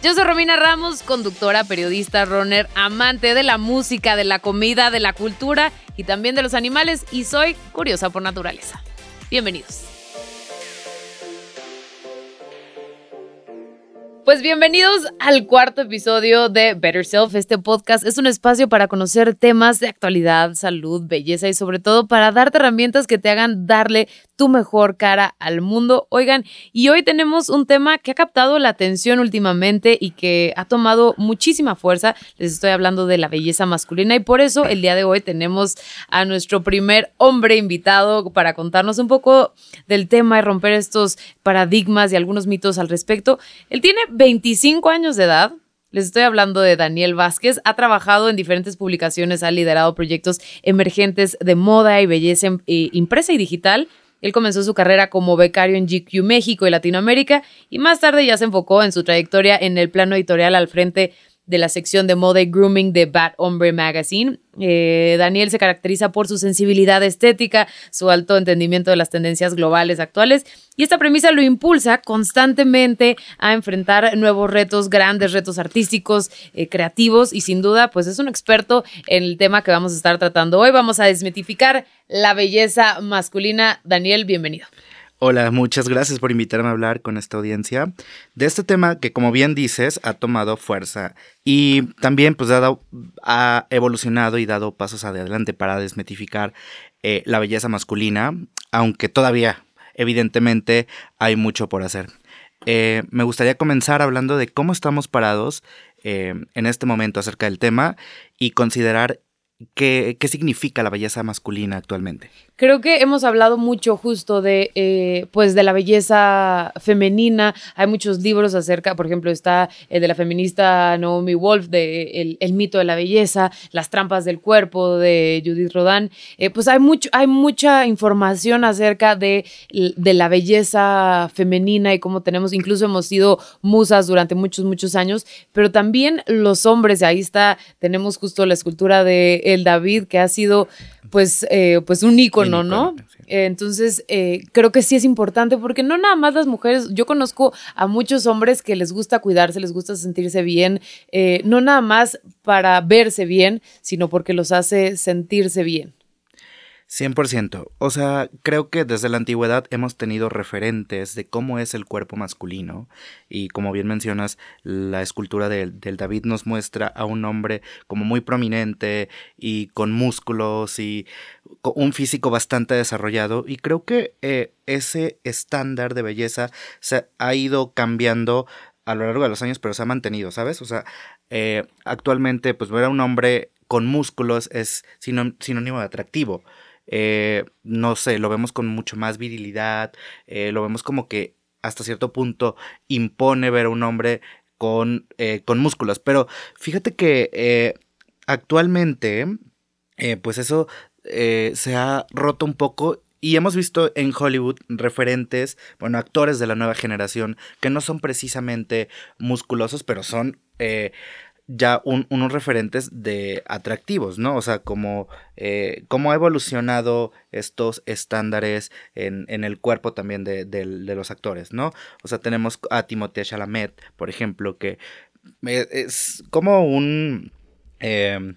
Yo soy Romina Ramos, conductora, periodista, runner, amante de la música, de la comida, de la cultura y también de los animales y soy curiosa por naturaleza. Bienvenidos. Pues bienvenidos al cuarto episodio de Better Self. Este podcast es un espacio para conocer temas de actualidad, salud, belleza y sobre todo para darte herramientas que te hagan darle tu mejor cara al mundo. Oigan, y hoy tenemos un tema que ha captado la atención últimamente y que ha tomado muchísima fuerza. Les estoy hablando de la belleza masculina y por eso el día de hoy tenemos a nuestro primer hombre invitado para contarnos un poco del tema y romper estos paradigmas y algunos mitos al respecto. Él tiene 25 años de edad. Les estoy hablando de Daniel Vázquez. Ha trabajado en diferentes publicaciones, ha liderado proyectos emergentes de moda y belleza eh, impresa y digital. Él comenzó su carrera como becario en GQ México y Latinoamérica y más tarde ya se enfocó en su trayectoria en el plano editorial al frente de la sección de moda y grooming de Bad Hombre Magazine. Eh, Daniel se caracteriza por su sensibilidad estética, su alto entendimiento de las tendencias globales actuales y esta premisa lo impulsa constantemente a enfrentar nuevos retos, grandes retos artísticos, eh, creativos y sin duda pues es un experto en el tema que vamos a estar tratando hoy. Vamos a desmitificar la belleza masculina. Daniel, bienvenido. Hola, muchas gracias por invitarme a hablar con esta audiencia de este tema que, como bien dices, ha tomado fuerza y también pues ha, evolucionado y dado pasos adelante para desmetificar eh, la belleza masculina, aunque todavía, evidentemente, hay mucho por hacer. Eh, me gustaría comenzar hablando de cómo estamos parados eh, en este momento acerca del tema y considerar qué, significa la belleza masculina actualmente. Creo que hemos hablado mucho justo de, eh, pues de la belleza femenina. Hay muchos libros acerca, por ejemplo, está el de la feminista Naomi Wolf, de el, mito de la belleza, las trampas del cuerpo de Judith Rodán. Eh, pues hay, mucho, hay mucha información acerca de, de la belleza femenina y cómo tenemos, incluso hemos sido musas durante muchos, muchos años, pero también los hombres, ahí está, tenemos justo la escultura de El David, que ha sido pues, eh, pues un ícono, ¿no? entonces, eh, creo que sí es importante porque no nada más las mujeres, yo conozco a muchos hombres que les gusta cuidarse, les gusta sentirse bien, eh, no nada más para verse bien, sino porque los hace sentirse bien. 100%. O sea, creo que desde la antigüedad hemos tenido referentes de cómo es el cuerpo masculino y como bien mencionas, la escultura del, David nos muestra a un hombre como muy prominente y con músculos y un físico bastante desarrollado y creo que eh, ese estándar de belleza se ha ido cambiando a lo largo de los años, pero se ha mantenido, ¿sabes? O sea, eh, actualmente pues ver a un hombre con músculos es sinónimo de atractivo. Eh, no sé, lo vemos con mucho más virilidad, eh, lo vemos como que hasta cierto punto impone ver a un hombre con, eh, con músculos. Pero fíjate que actualmente, pues eso se ha roto un poco y hemos visto en Hollywood referentes, bueno, actores de la nueva generación que no son precisamente musculosos, pero son ya unos referentes de atractivos, ¿no? O sea, como eh, cómo ha evolucionado estos estándares en, el cuerpo también de, los actores, ¿no? O sea, tenemos a Timothée Chalamet, por ejemplo, que eh, es como un... Em,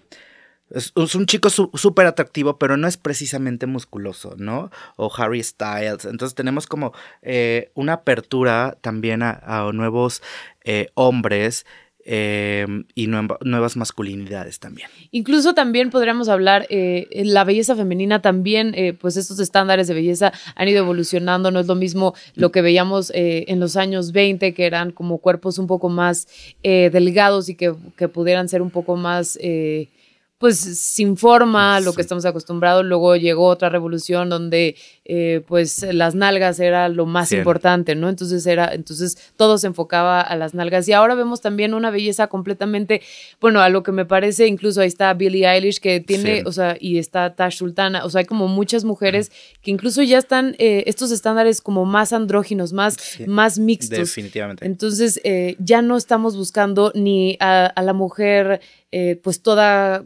es, un chico súper atractivo, pero no es precisamente musculoso, ¿no? O Harry Styles. Entonces tenemos como eh, una apertura también a nuevos hombres Em, y nuevas masculinidades también. Incluso también podríamos hablar, eh, la belleza femenina también, eh, pues estos estándares de belleza han ido evolucionando, no es lo mismo lo que veíamos eh, en los años 20, que eran como cuerpos un poco más delgados y que, que, pudieran ser un poco más pues sin forma, lo que estamos acostumbrados. Luego llegó otra revolución donde eh, pues las nalgas era lo más importante, ¿no? Entonces era, entonces todo se enfocaba a las nalgas. Y ahora vemos también una belleza completamente, bueno, a lo que me parece, incluso ahí está Billie Eilish que tiene, o sea, y está Tash Sultana, o sea, hay como muchas mujeres que incluso ya están eh, estos estándares como más andróginos, más, más mixtos. Definitivamente. Entonces eh, ya no estamos buscando ni a, la mujer pues toda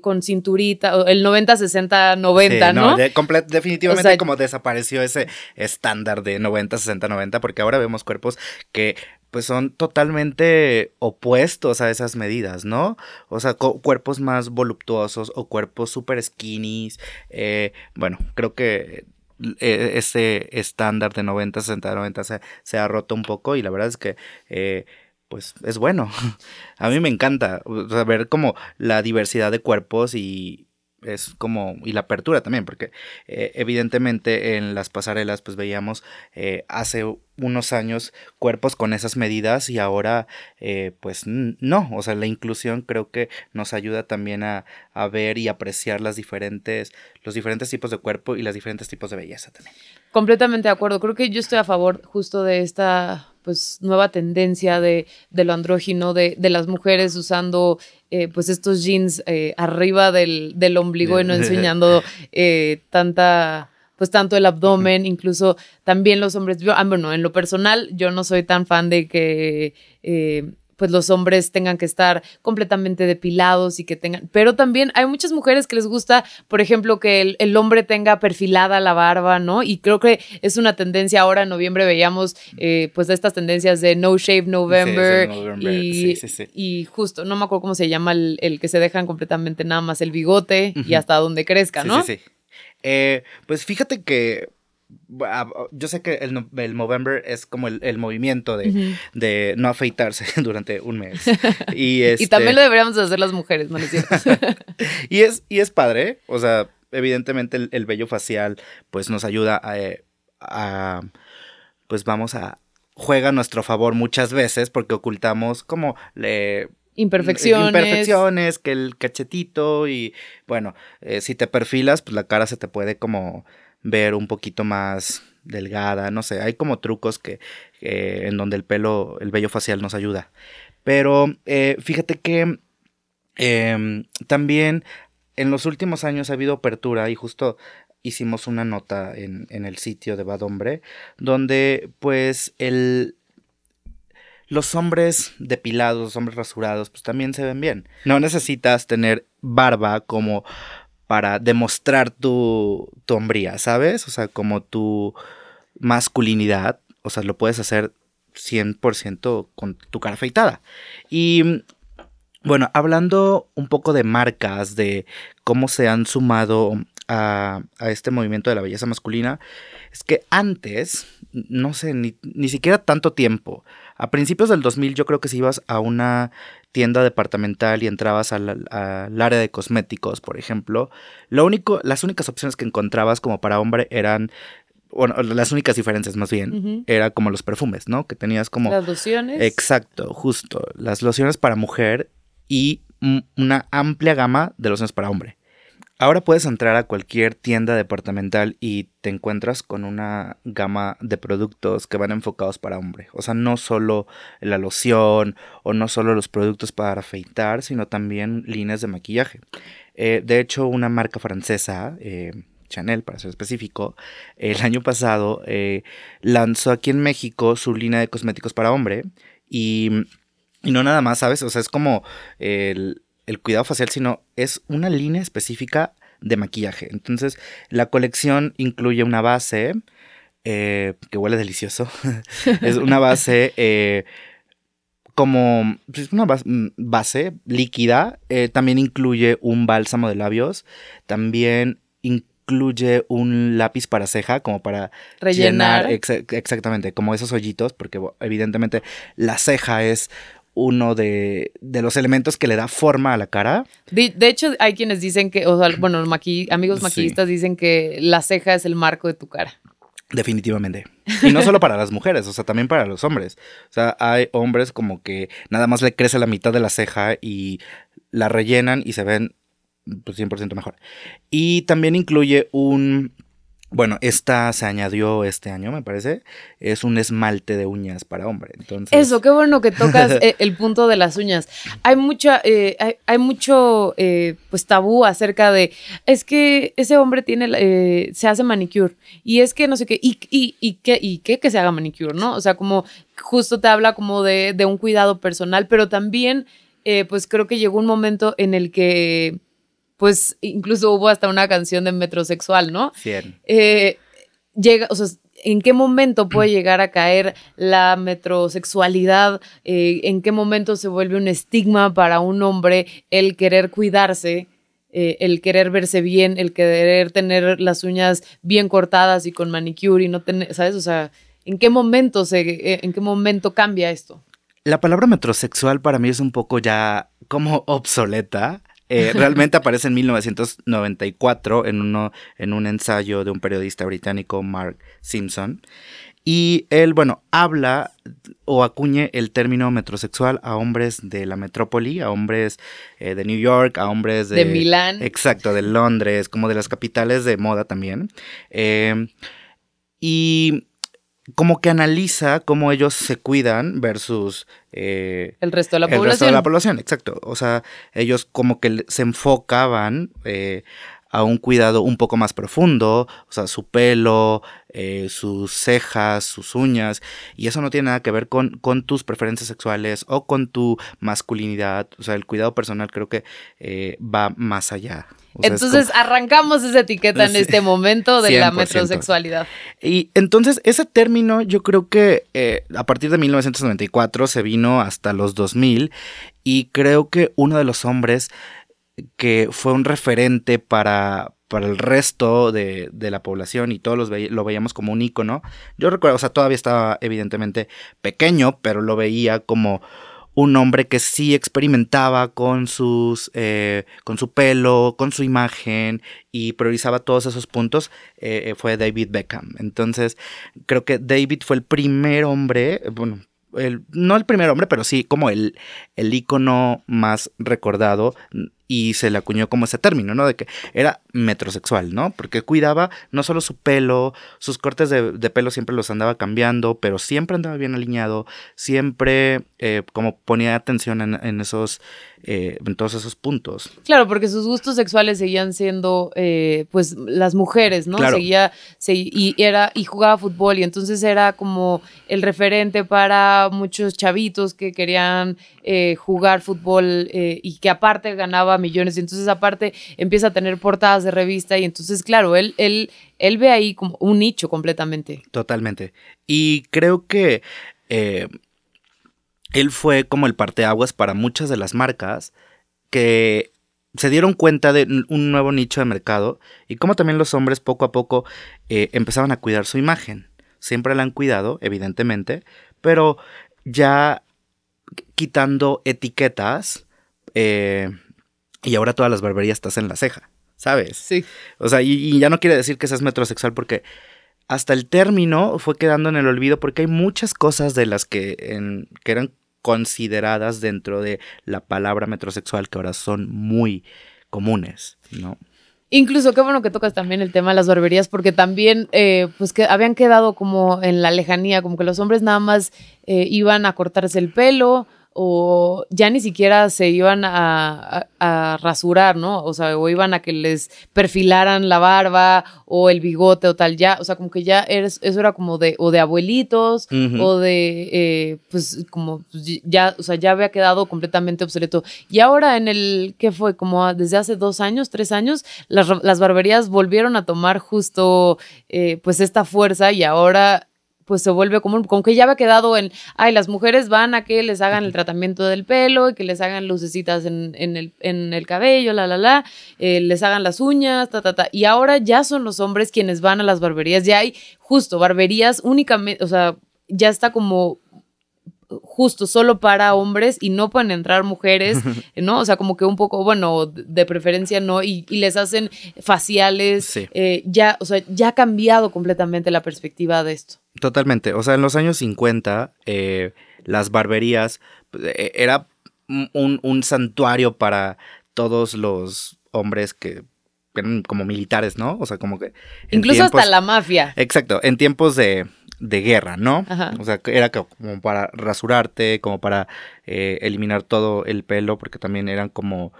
con cinturita, el 90, 60, 90, ¿no? definitivamente como desapareció ese estándar de 90, 60, 90, porque ahora vemos cuerpos que pues son totalmente opuestos a esas medidas, ¿no? O sea, cuerpos más voluptuosos o cuerpos super skinny. Eh, bueno, creo que eh, ese estándar de 90, 60, 90 se, se, ha roto un poco y la verdad es que eh, pues es bueno. A mí me encanta ver como la diversidad de cuerpos y es como y la apertura también porque eh, evidentemente en las pasarelas pues veíamos eh, hace unos años cuerpos con esas medidas y ahora eh, pues no. O sea la inclusión creo que nos ayuda también a, a, ver y apreciar las diferentes los diferentes tipos de cuerpo y los diferentes tipos de belleza también. Completamente de acuerdo. Creo que yo estoy a favor justo de esta pues nueva tendencia de, de lo andrógino, de, de, las mujeres usando eh, pues estos jeans eh, arriba del, del, ombligo y no enseñando eh, tanta pues tanto el abdomen, incluso también los hombres, yo, ah, bueno, en lo personal yo no soy tan fan de que pues los hombres tengan que estar completamente depilados y que tengan, pero también hay muchas mujeres que les gusta, por ejemplo, que el, hombre tenga perfilada la barba, ¿no? Y creo que es una tendencia, ahora en noviembre veíamos eh, pues estas tendencias de No Shave November, y, y, justo, no me acuerdo cómo se llama el, que se dejan completamente nada más el bigote y hasta donde crezca, ¿no? Sí, sí, sí. Eh, pues fíjate que yo sé que el, el Movember es como el, movimiento de, no afeitarse durante un mes. Y, y también lo deberíamos hacer las mujeres, ¿no es cierto? y, es, y es padre, o sea, evidentemente el, el vello facial pues nos ayuda a, pues vamos a, juega a nuestro favor muchas veces porque ocultamos como le imperfecciones. Imperfecciones, que el cachetito y bueno, eh, si te perfilas, pues la cara se te puede como ver un poquito más delgada, no sé, hay como trucos que, en donde el pelo, el vello facial nos ayuda. Pero eh, fíjate que em, también en los últimos años ha habido apertura y justo hicimos una nota en, en el sitio de Bad Hombre donde pues el, los hombres depilados, los hombres rasurados, pues también se ven bien. No necesitas tener barba como para demostrar tu, tu hombría, ¿sabes? O sea, como tu masculinidad, o sea, lo puedes hacer 100% con tu cara afeitada. Y bueno, hablando un poco de marcas, de cómo se han sumado a, a, este movimiento de la belleza masculina, es que antes, no sé, ni, ni siquiera tanto tiempo, a principios del 2000 yo creo que si ibas a una tienda departamental y entrabas al, área de cosméticos, por ejemplo, lo único, las únicas opciones que encontrabas como para hombre eran bueno, las únicas diferencias más bien, era como los perfumes, ¿no? Que tenías como... Las lociones. Exacto, justo. Las lociones para mujer y una amplia gama de lociones para hombre. Ahora puedes entrar a cualquier tienda departamental y te encuentras con una gama de productos que van enfocados para hombre. O sea, no solo la loción o no solo los productos para afeitar, sino también líneas de maquillaje. Eh, de hecho, una marca francesa, eh, Chanel para ser específico, el año pasado eh, lanzó aquí en México su línea de cosméticos para hombre y, y no nada más, ¿sabes? O sea, es como el el cuidado facial, sino es una línea específica de maquillaje. Entonces, la colección incluye una base eh, que huele delicioso. es una base eh, como pues, una mm, base, líquida. Eh, también incluye un bálsamo de labios. También incluye un lápiz para ceja, como para rellenar. exactamente, como esos hoyitos, porque evidentemente la ceja es uno de, los elementos que le da forma a la cara. De, hecho, hay quienes dicen que, o sea, bueno, amigos maquillistas dicen que la ceja es el marco de tu cara. Definitivamente. Y no solo para las mujeres, o sea, también para los hombres. O sea, hay hombres como que nada más le crece la mitad de la ceja y la rellenan y se ven pues, 100% mejor. Y también incluye un bueno, esta se añadió este año, me parece. Es un esmalte de uñas para hombre. Entonces... Eso, qué bueno que tocas eh, el punto de las uñas. Hay mucha, eh, hay, mucho eh, pues tabú acerca de es que ese hombre tiene se hace manicure. Y es que no sé qué, y, y, y qué, y qué que se haga manicure, ¿no? O sea, como justo te habla como de, de un cuidado personal, pero también, pues creo que llegó un momento en el que pues incluso hubo hasta una canción de metrosexual, ¿no? Eh, llega, o sea, ¿en qué momento puede mm. llegar a caer la metrosexualidad? Eh, ¿En qué momento se vuelve un estigma para un hombre el querer cuidarse? Eh, el querer verse bien, el querer tener las uñas bien cortadas y con manicure y no tener, ¿sabes? O sea, ¿en qué momento se, en qué momento cambia esto? La palabra metrosexual para mí es un poco ya como obsoleta. Eh, realmente aparece en 1994 en, uno, en un ensayo de un periodista británico, Mark Simpson. Y él, bueno, habla o acuñe el término metrosexual a hombres de la metrópoli, a hombres eh, de New York, a hombres de... De Milán. Exacto, de Londres, como de las capitales de moda también. Eh, y como que analiza cómo ellos se cuidan versus eh, el resto de la población. El resto de la población, exacto. O sea, ellos como que se enfocaban eh, a un cuidado un poco más profundo, o sea, su pelo, eh, sus cejas, sus uñas, y eso no tiene nada que ver con, con, tus preferencias sexuales o con tu masculinidad, o sea, el cuidado personal creo que va más allá. entonces arrancamos esa etiqueta en este momento de la metrosexualidad. Y entonces ese término yo creo que eh, a partir de 1994 se vino hasta los 2000 y creo que uno de los hombres que fue un referente para, para el resto de, la población y todos los lo veíamos como un ícono. Yo recuerdo, o sea, todavía estaba evidentemente pequeño, pero lo veía como un hombre que sí experimentaba con sus eh, con su pelo, con su imagen y priorizaba todos esos puntos eh, eh, fue David Beckham. Entonces creo que David fue el primer hombre, bueno, no el primer hombre, pero sí como el, el ícono más recordado y se le acuñó como ese término, ¿no? De que era metrosexual, ¿no? Porque cuidaba no solo su pelo, sus cortes de, pelo siempre los andaba cambiando, pero siempre andaba bien alineado, siempre eh, como ponía atención en, esos, eh, en todos esos puntos. Claro, porque sus gustos sexuales seguían siendo, eh, pues, las mujeres, ¿no? Seguía, y era, y jugaba fútbol, y entonces era como el referente para muchos chavitos que querían jugar fútbol y que aparte ganaba millones y entonces aparte empieza a tener portadas de revista y entonces claro, él, él, él ve ahí como un nicho completamente. Totalmente. Y creo que eh, él fue como el parteaguas para muchas de las marcas que se dieron cuenta de un nuevo nicho de mercado y como también los hombres poco a poco eh, empezaban a cuidar su imagen. Siempre la han cuidado, evidentemente, pero ya quitando etiquetas, eh, y ahora todas las barberías estás en la ceja, ¿sabes? Sí. O sea, y, ya no quiere decir que seas metrosexual porque hasta el término fue quedando en el olvido porque hay muchas cosas de las que, que eran consideradas dentro de la palabra metrosexual que ahora son muy comunes, ¿no? Incluso qué bueno que tocas también el tema de las barberías, porque también, eh, pues que habían quedado como en la lejanía, como que los hombres nada más eh, iban a cortarse el pelo o ya ni siquiera se iban a, rasurar, ¿no? O sea, o iban a que les perfilaran la barba o el bigote o tal, ya, o sea, como que ya eso era como de, o de abuelitos, o de, eh, pues, como, pues, ya, o sea, ya había quedado completamente obsoleto. Y ahora en el, ¿qué fue? Como desde hace dos años, tres años, las, las barberías volvieron a tomar justo, eh, pues, esta fuerza y ahora pues se vuelve común, como que ya había quedado en, ay, las mujeres van a que les hagan el tratamiento del pelo y que les hagan lucecitas en, el, en el, cabello, la, la, la, eh, les hagan las uñas, ta, ta, ta. Y ahora ya son los hombres quienes van a las barberías, ya hay justo barberías únicamente, o sea, ya está como justo solo para hombres y no pueden entrar mujeres, ¿no? O sea, como que un poco, bueno, de preferencia no, y, les hacen faciales, eh, ya, o sea, ya ha cambiado completamente la perspectiva de esto. Totalmente, o sea, en los años 50, eh, las barberías eh, era un, un santuario para todos los hombres que eran como militares, ¿no? O sea, como que... Incluso hasta la mafia. Exacto, en tiempos de, de guerra, ¿no? Ajá. O sea, era co- como para rasurarte, como para eh, eliminar todo el pelo, porque también eran como...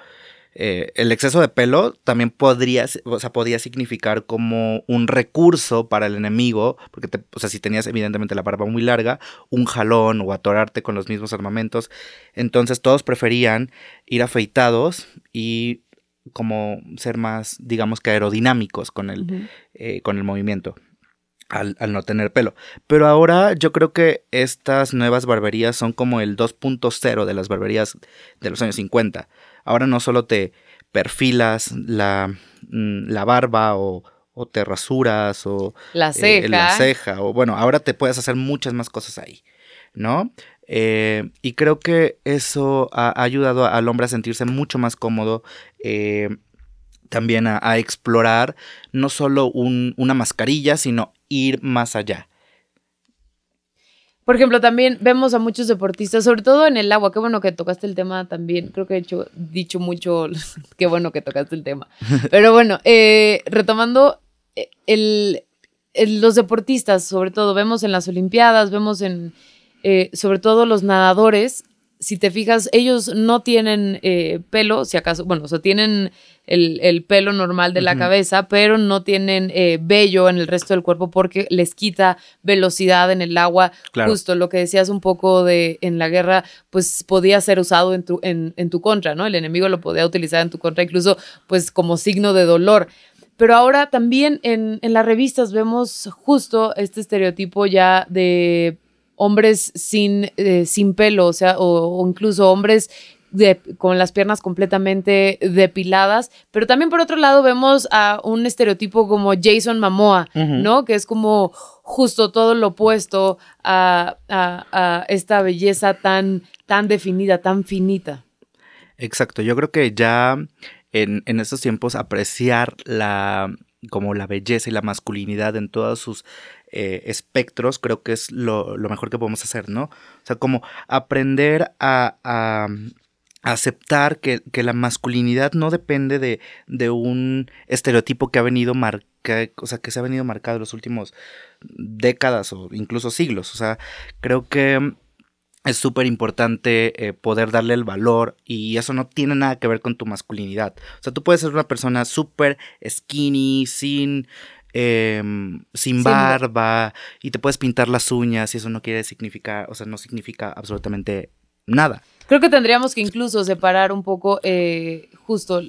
eh, el exceso de pelo también podría, o sea, podía significar como un recurso para el enemigo, porque, te- o sea, si tenías evidentemente la barba muy larga, un jalón o atorarte con los mismos armamentos, entonces todos preferían ir afeitados y como ser más, digamos que aerodinámicos con el, eh, con el movimiento. Al, al no tener pelo. Pero ahora yo creo que estas nuevas barberías son como el 2.0 de las barberías de los años 50. Ahora no solo te perfilas la, mm, la barba o, o te rasuras o La eh, ceja. la ceja o bueno, ahora te puedes hacer muchas más cosas ahí, ¿no? Eh, y creo que eso ha, ha ayudado al hombre a sentirse mucho más cómodo, eh, también a, a explorar no solo un- una mascarilla, sino ir más allá. Por ejemplo, también vemos a muchos deportistas, sobre todo en el agua. Qué bueno que tocaste el tema también. Creo que he hecho, dicho mucho, qué bueno que tocaste el tema. Pero bueno, eh, retomando, eh, el, el- los deportistas, sobre todo, vemos en las Olimpiadas, vemos en, eh, sobre todo los nadadores. Si te fijas, ellos no tienen eh, pelo, si acaso, bueno, o sea, tienen el, el pelo normal de la cabeza, pero no tienen eh, vello en el resto del cuerpo porque les quita velocidad en el agua. Claro. Justo lo que decías un poco de en la guerra, pues podía ser usado en tu, en, en tu contra, ¿no? El enemigo lo podía utilizar en tu contra, incluso pues como signo de dolor. Pero ahora también en, en las revistas vemos justo este estereotipo ya de hombres sin, eh, sin pelo, o sea, o, o incluso hombres de- con las piernas completamente depiladas, pero también por otro lado vemos a un estereotipo como Jason Momoa, Ujú. ¿no? Que es como justo todo lo opuesto a, a- a esta belleza tan, tan definida, tan finita. Exacto, yo creo que ya en, en estos tiempos apreciar la como la belleza y la masculinidad en todos sus eh, espectros, creo que es lo, lo mejor que podemos hacer, ¿no? O sea, como aprender a, a aceptar que, que la masculinidad no depende de, de un estereotipo que ha venido marca, o sea, que se ha venido marcado en los últimos décadas o incluso siglos. O sea, creo que es súper importante eh, poder darle el valor y eso no tiene nada que ver con tu masculinidad. O sea, tú puedes ser una persona súper skinny, sin, em, sin Sin- barba y te puedes pintar las uñas y eso no quiere significar, o sea, no significa absolutamente nada. Creo que tendríamos que incluso separar un poco eh, justo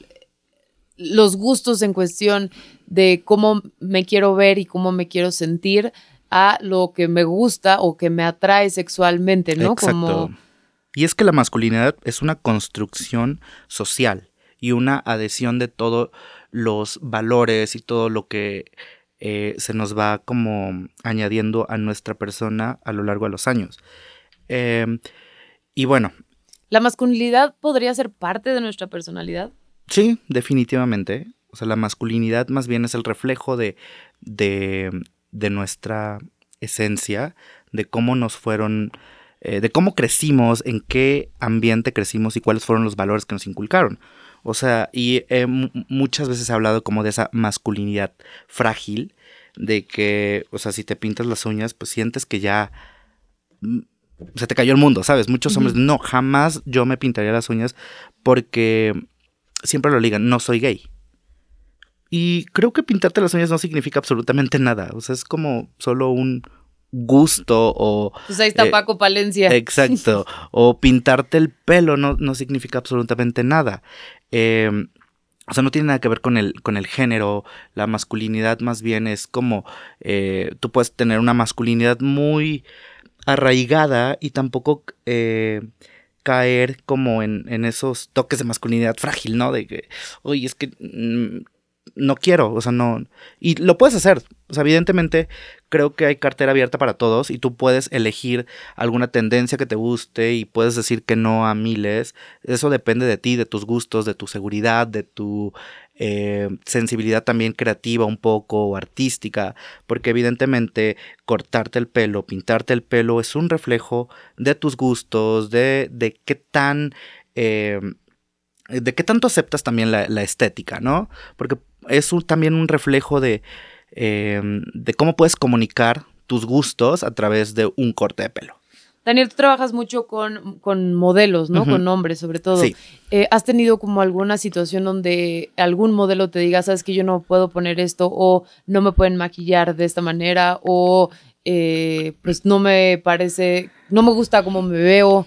los gustos en cuestión de cómo me quiero ver y cómo me quiero sentir a lo que me gusta o que me atrae sexualmente, ¿no? Como Y es que la masculinidad es una construcción social y una adhesión de todos los valores y todo lo que eh, se nos va como añadiendo a nuestra persona a lo largo de los años. Em, y bueno, la masculinidad podría ser parte de nuestra personalidad. sí, definitivamente. O sea, la masculinidad más bien es el reflejo de, de, de nuestra esencia, de cómo nos fueron, eh, de cómo crecimos, en qué ambiente crecimos y cuáles fueron los valores que nos inculcaron. O sea, y eh, mu- muchas veces he hablado como de esa masculinidad frágil, de que, o sea, si te pintas las uñas, pues sientes que ya mm, se te cayó el mundo, ¿sabes? Muchos hombres, no, jamás yo me pintaría las uñas porque siempre lo ligan, no soy gay. Y creo que pintarte las uñas no significa absolutamente nada. O sea, es como solo un gusto o... Pues ahí está Eh, Paco Palencia. Exacto. o pintarte el pelo no, no significa absolutamente nada. Eh, o sea, no tiene nada que ver con el, con el género. La masculinidad más bien es como... eh, tú puedes tener una masculinidad muy arraigada y tampoco eh, caer como en, en esos toques de masculinidad frágil, ¿no? De que, oye, es que mm, no quiero, o sea, no... Y lo puedes hacer, o sea, evidentemente creo que hay cartera abierta para todos y tú puedes elegir alguna tendencia que te guste y puedes decir que no a miles. Eso depende de ti, de tus gustos, de tu seguridad, de tu eh, sensibilidad también creativa un poco o artística, porque evidentemente cortarte el pelo, pintarte el pelo es un reflejo de tus gustos, de, de qué tan... eh, de qué tanto aceptas también la, estética, ¿no? Porque es también un reflejo de, em, de cómo puedes comunicar tus gustos a través de un corte de pelo. Daniel, tú trabajas mucho con, con modelos, ¿no? Con hombres, sobre todo. Sí. Eh, ¿Has tenido como alguna situación donde algún modelo te diga, sabes que yo no puedo poner esto o no me pueden maquillar de esta manera o eh, pues no me parece, no me gusta cómo me veo?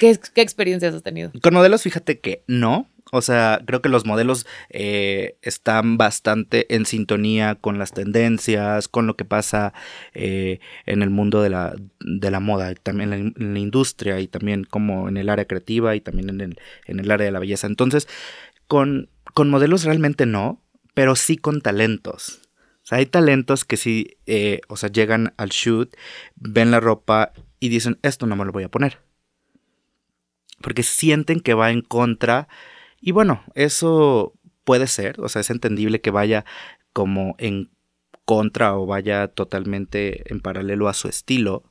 ¿Qué, ¿Qué experiencias has tenido? Con modelos, fíjate que no. O sea, creo que los modelos eh, están bastante en sintonía con las tendencias, con lo que pasa eh, en el mundo de la, de la moda, también en la, industria y también como en el área creativa y también en el, en el área de la belleza. Entonces, con, con modelos realmente no, pero sí con talentos. O sea, hay talentos que sí, eh, o sea, llegan al shoot, ven la ropa y dicen, esto no me lo voy a poner. Porque sienten que va en contra y bueno, eso puede ser, o sea, es entendible que vaya como en contra o vaya totalmente en paralelo a su estilo.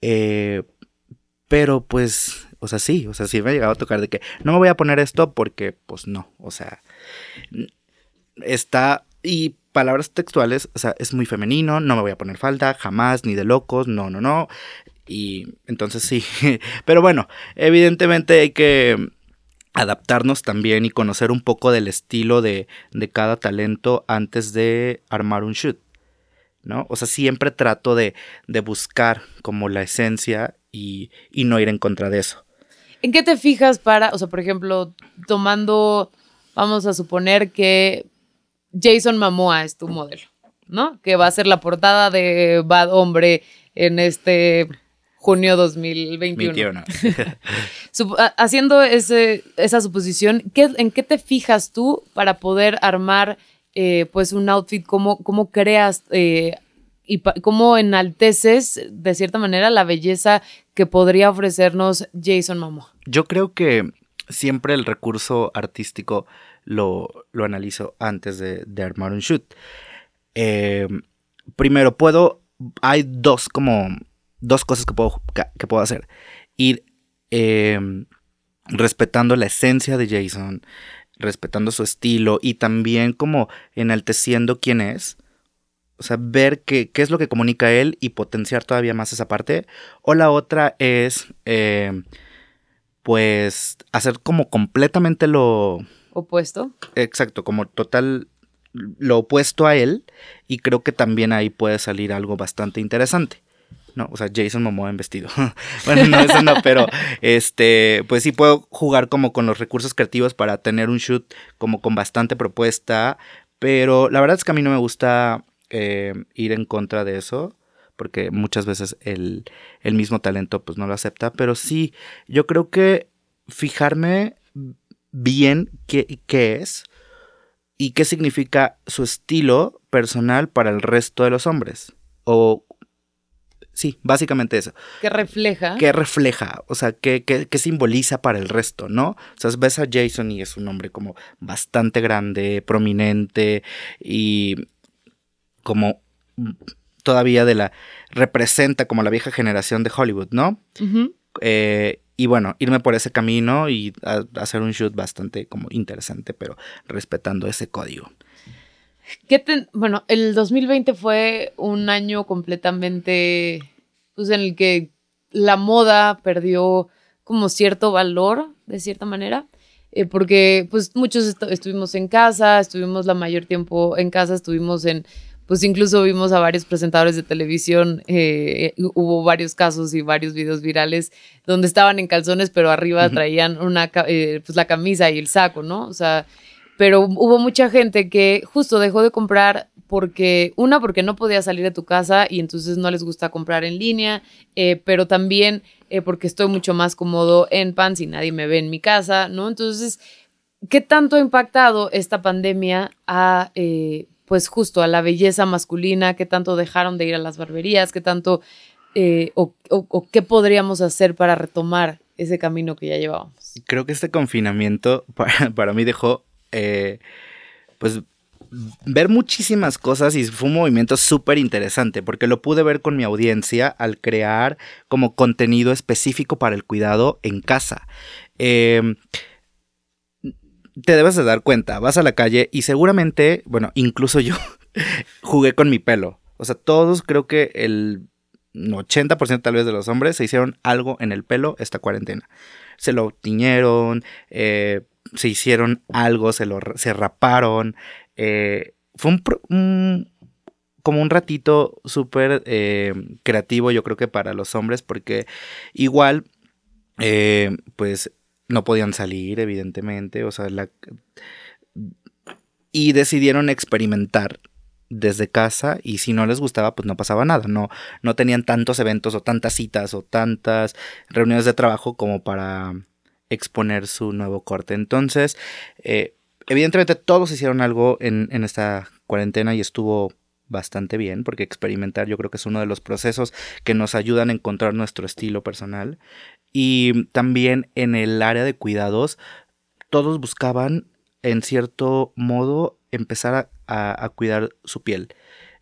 Eh, pero pues, o sea, sí, o sea, sí me ha llegado a tocar de que no me voy a poner esto porque, pues no, o sea, está, y palabras textuales, o sea, es muy femenino, no me voy a poner falda, jamás, ni de locos, no, no, no. Y entonces sí, pero bueno, evidentemente hay que adaptarnos también y conocer un poco del estilo de, cada talento antes de armar un shoot. ¿no? O sea, siempre trato de, buscar como la esencia y, no ir en contra de eso. ¿En qué te fijas para, o sea, por ejemplo, tomando, vamos a suponer que Jason Momoa es tu modelo, ¿no? Que va a ser la portada de Bad Hombre en este junio 2021. Haciendo ese, esa suposición, ¿qué, ¿en qué te fijas tú para poder armar eh, pues un outfit? ¿Cómo, cómo creas eh, y cómo enalteces de cierta manera la belleza que podría ofrecernos Jason Momoa? Yo creo que siempre el recurso artístico lo, lo analizo antes de, armar un shoot. Eh, primero, puedo, hay dos como dos cosas que puedo, que, puedo hacer. Ir em, respetando la esencia de Jason, respetando su estilo y también como enalteciendo quién es. O sea, ver qué, qué es lo que comunica él y potenciar todavía más esa parte. O la otra es, em, pues, hacer como completamente lo... Opuesto. Exacto, como total lo opuesto a él. Y creo que también ahí puede salir algo bastante interesante. No, o sea, Jason Momoa en vestido. bueno, no, eso no, pero este, pues sí puedo jugar como con los recursos creativos para tener un shoot como con bastante propuesta, pero la verdad es que a mí no me gusta eh, ir en contra de eso, porque muchas veces el, el mismo talento pues no lo acepta, pero sí, yo creo que fijarme bien qué, qué es y qué significa su estilo personal para el resto de los hombres. O Sí, básicamente eso. ¿Qué refleja? ¿Qué refleja? O sea, ¿qué, qué, simboliza para el resto, no? O sea, ves a Jason y es un hombre como bastante grande, prominente y como todavía de la... representa como la vieja generación de Hollywood, ¿no? Eh, y bueno, irme por ese camino y hacer un shoot bastante como interesante, pero respetando ese código bueno, el 2020 fue un año completamente, pues en el que la moda perdió como cierto valor, de cierta manera, eh, porque pues muchos estuvimos en casa, estuvimos la mayor tiempo en casa, estuvimos en, pues incluso vimos a varios presentadores de televisión, eh, hubo varios casos y varios videos virales donde estaban en calzones, pero arriba traían una, eh, pues la camisa y el saco, ¿no? O sea, pero hubo mucha gente que justo dejó de comprar porque, una, porque no podía salir de tu casa y entonces no les gusta comprar en línea, eh, pero también eh, porque estoy mucho más cómodo en pants y nadie me ve en mi casa, ¿no? Entonces, ¿qué tanto ha impactado esta pandemia a, eh, pues justo a la belleza masculina? ¿Qué tanto dejaron de ir a las barberías? ¿Qué tanto, o, o qué podríamos hacer para retomar ese camino que ya llevábamos? Creo que este confinamiento para, para mí dejó eh, pues ver muchísimas cosas y fue un movimiento súper interesante porque lo pude ver con mi audiencia al crear como contenido específico para el cuidado en casa. Em, te debes de dar cuenta, vas a la calle y seguramente, bueno, incluso yo jugué con mi pelo. O sea, todos creo que el 80% tal vez de los hombres se hicieron algo en el pelo esta cuarentena. Se lo tiñeron, eh, se hicieron algo, se lo se raparon. Eh, fue un, como un ratito súper eh, creativo, yo creo que para los hombres, porque igual, pues no podían salir, evidentemente, o sea, la... y decidieron experimentar desde casa y si no les gustaba pues no pasaba nada, no, no tenían tantos eventos o tantas citas o tantas reuniones de trabajo como para exponer su nuevo corte. Entonces, eh, evidentemente todos hicieron algo en, en esta cuarentena y estuvo bastante bien, porque experimentar yo creo que es uno de los procesos que nos ayudan a encontrar nuestro estilo personal. Y también en el área de cuidados, todos buscaban en cierto modo empezar a, cuidar su piel.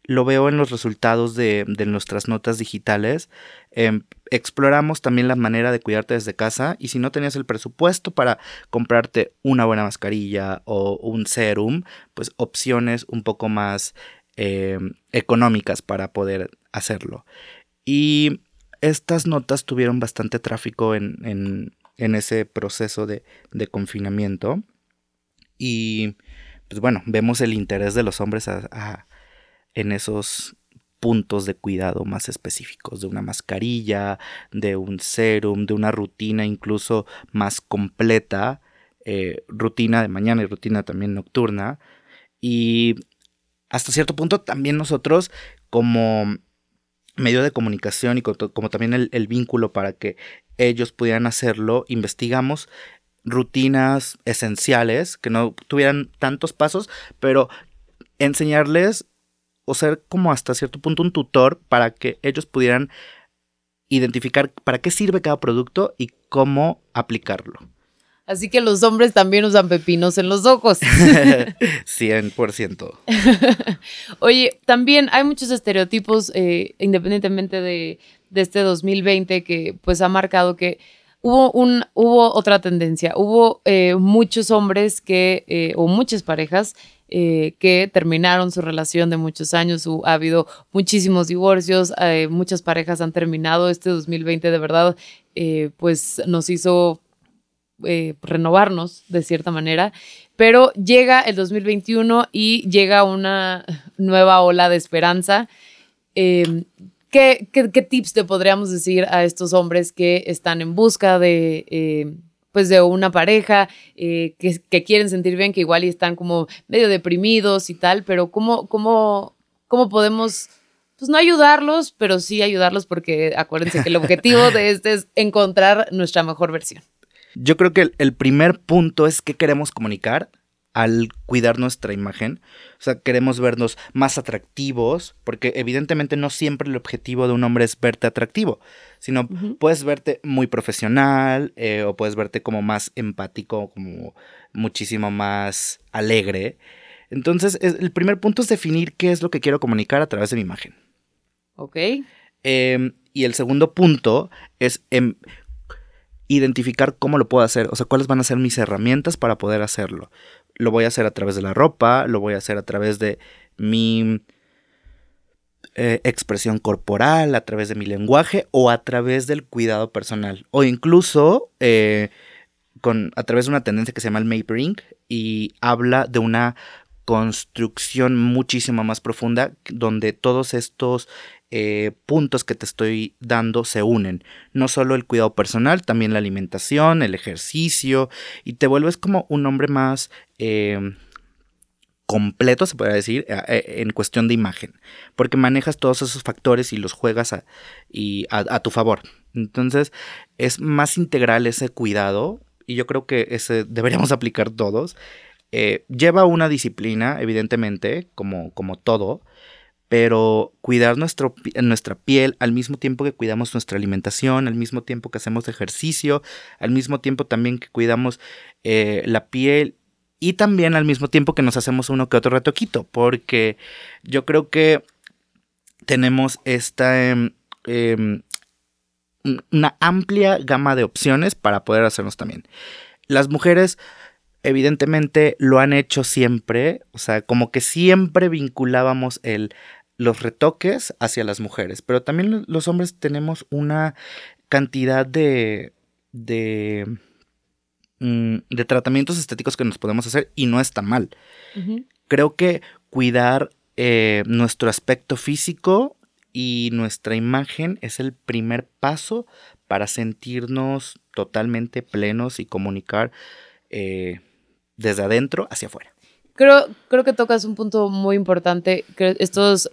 Lo veo en los resultados de, nuestras notas digitales. Em, exploramos también la manera de cuidarte desde casa y si no tenías el presupuesto para comprarte una buena mascarilla o un serum, pues opciones un poco más em, económicas para poder hacerlo. Y estas notas tuvieron bastante tráfico en, ese proceso de, de confinamiento. Y pues bueno, vemos el interés de los hombres en esos puntos de cuidado más específicos, de una mascarilla, de un serum, de una rutina incluso más completa, eh, rutina de mañana y rutina también nocturna. Y hasta cierto punto también nosotros como medio de comunicación y como, también el, vínculo para que ellos pudieran hacerlo, investigamos rutinas esenciales, que no tuvieran tantos pasos, pero enseñarles o ser como hasta cierto punto un tutor para que ellos pudieran identificar para qué sirve cada producto y cómo aplicarlo. Así que los hombres también usan pepinos en los ojos. 100%. Oye, también hay muchos estereotipos, eh, independientemente de, de, este 2020, que pues ha marcado que hubo, un, hubo otra tendencia. Hubo eh, muchos hombres que, eh, o muchas parejas eh, que terminaron su relación de muchos años. ha habido muchísimos divorcios, muchas parejas han terminado. Este 2020 de verdad, pues nos hizo renovarnos de cierta manera. Pero llega el 2021 y llega una nueva ola de esperanza. ¿Qué, tips te podríamos decir a estos hombres que están en busca de, eh, pues de una pareja, eh, que, quieren sentir bien, que igual y están como medio deprimidos y tal, pero cómo, cómo, cómo podemos, pues no ayudarlos, pero sí ayudarlos porque acuérdense que el objetivo de este es encontrar nuestra mejor versión. Yo creo que el primer punto es qué queremos comunicar al cuidar nuestra imagen. O sea, queremos vernos más atractivos, porque evidentemente no siempre el objetivo de un hombre es verte atractivo, sino puedes verte muy profesional eh, o puedes verte como más empático, como muchísimo más alegre. Entonces, el primer punto es definir qué es lo que quiero comunicar a través de mi imagen. Ok. Em, y el segundo punto es em, identificar cómo lo puedo hacer, o sea, cuáles van a ser mis herramientas para poder hacerlo lo voy a hacer a través de la ropa, lo voy a hacer a través de mi eh, expresión corporal, a través de mi lenguaje o a través del cuidado personal. O incluso eh, con, a través de una tendencia que se llama el Mapering y habla de una construcción muchísimo más profunda donde todos estos eh, puntos que te estoy dando se unen. No solo el cuidado personal, también la alimentación, el ejercicio, y te vuelves como un hombre más em, completo, se podría decir, en cuestión de imagen, porque manejas todos esos factores y los juegas a, a, tu favor. Entonces, es más integral ese cuidado, y yo creo que ese deberíamos aplicar todos. Eh, lleva una disciplina, evidentemente, como, como todo, pero cuidar nuestro, nuestra piel al mismo tiempo que cuidamos nuestra alimentación, al mismo tiempo que hacemos ejercicio, al mismo tiempo también que cuidamos eh, la piel y también al mismo tiempo que nos hacemos uno que otro retoquito, porque yo creo que tenemos esta em, em, una amplia gama de opciones para poder hacernos también. Las mujeres evidentemente lo han hecho siempre, o sea, como que siempre vinculábamos el, los retoques hacia las mujeres, pero también los hombres tenemos una cantidad de, de, mm, de tratamientos estéticos que nos podemos hacer y no está mal. Creo que cuidar eh, nuestro aspecto físico y nuestra imagen es el primer paso para sentirnos totalmente plenos y comunicar eh, desde adentro hacia afuera. Creo, creo que tocas un punto muy importante, que estos,